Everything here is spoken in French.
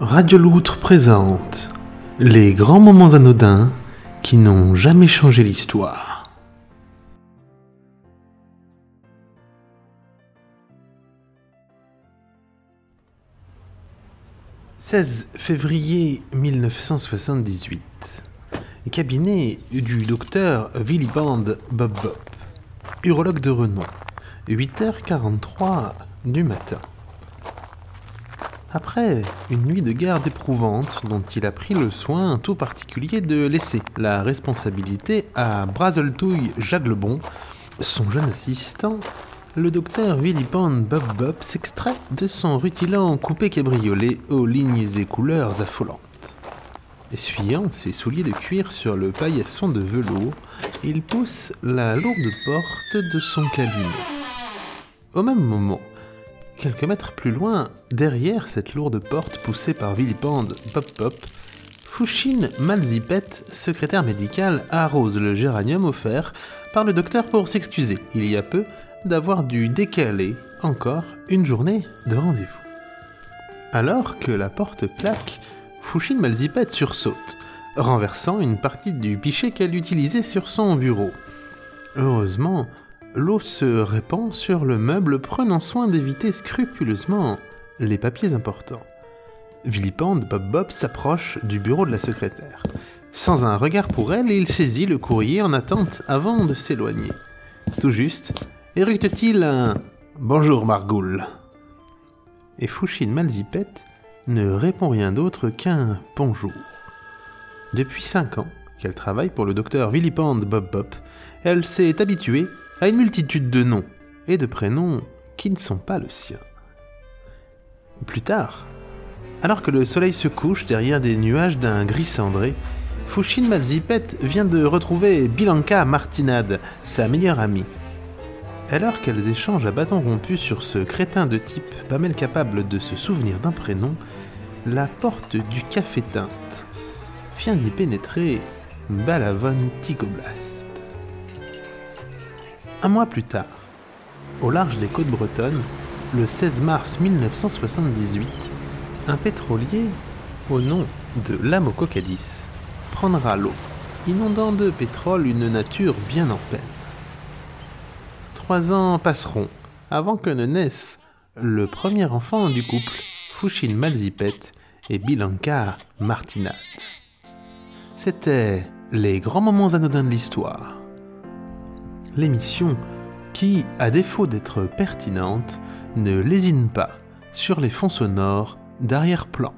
Radio Loutre présente les grands moments anodins qui n'ont jamais changé l'histoire. « 16 février 1978. Cabinet du docteur Williband Bob Bob, urologue de renom. 8h43 du matin. Après une nuit de garde éprouvante dont il a pris le soin tout particulier de laisser la responsabilité à Brazeltouille Jaglebon, son jeune assistant, le docteur Willipand Bob Bob s'extrait de son rutilant coupé cabriolet aux lignes et couleurs affolantes. Essuyant ses souliers de cuir sur le paillasson de velours, il pousse la lourde porte de son cabinet. Au même moment, Quelques mètres plus loin, derrière cette lourde porte poussée par Vilipende Pop Pop, Fouchine Malzipet, secrétaire médical, arrose le géranium offert par le docteur pour s'excuser, il y a peu, d'avoir dû décaler encore une journée de rendez-vous. Alors que la porte claque, Fouchine Malzipet sursaute, renversant une partie du pichet qu'elle utilisait sur son bureau. Heureusement, l'eau se répand sur le meuble, prenant soin d'éviter scrupuleusement les papiers importants. Vilipende, Bob Bob s'approche du bureau de la secrétaire. Sans un regard pour elle, il saisit le courrier en attente avant de s'éloigner. Tout juste, éructe-t-il un Bonjour Margoul. Et Fouchine Malzipette ne répond rien d'autre qu'un bonjour. Depuis cinq ans qu'elle travaille pour le docteur Vilipende Bob Bob, elle s'est habituée à une multitude de noms et de prénoms qui ne sont pas le sien. Plus tard, alors que le soleil se couche derrière des nuages d'un gris cendré, Fouchine Malzipet vient de retrouver Bilanca Martinade, sa meilleure amie. Alors qu'elles échangent à bâton rompu sur ce crétin de type pas mal capable de se souvenir d'un prénom, la porte du café teinte vient d'y pénétrer Balavon Ticoblas. Un mois plus tard, au large des côtes bretonnes, le 16 mars 1978, un pétrolier au nom de Lamococadis prendra l'eau, inondant de pétrole une nature bien en peine. Trois ans passeront avant que ne naisse le premier enfant du couple, Fouchine Malzipet et Bilanca Martinade. C'était les grands moments anodins de l'histoire l'émission qui, à défaut d'être pertinente, ne lésine pas sur les fonds sonores d'arrière-plan.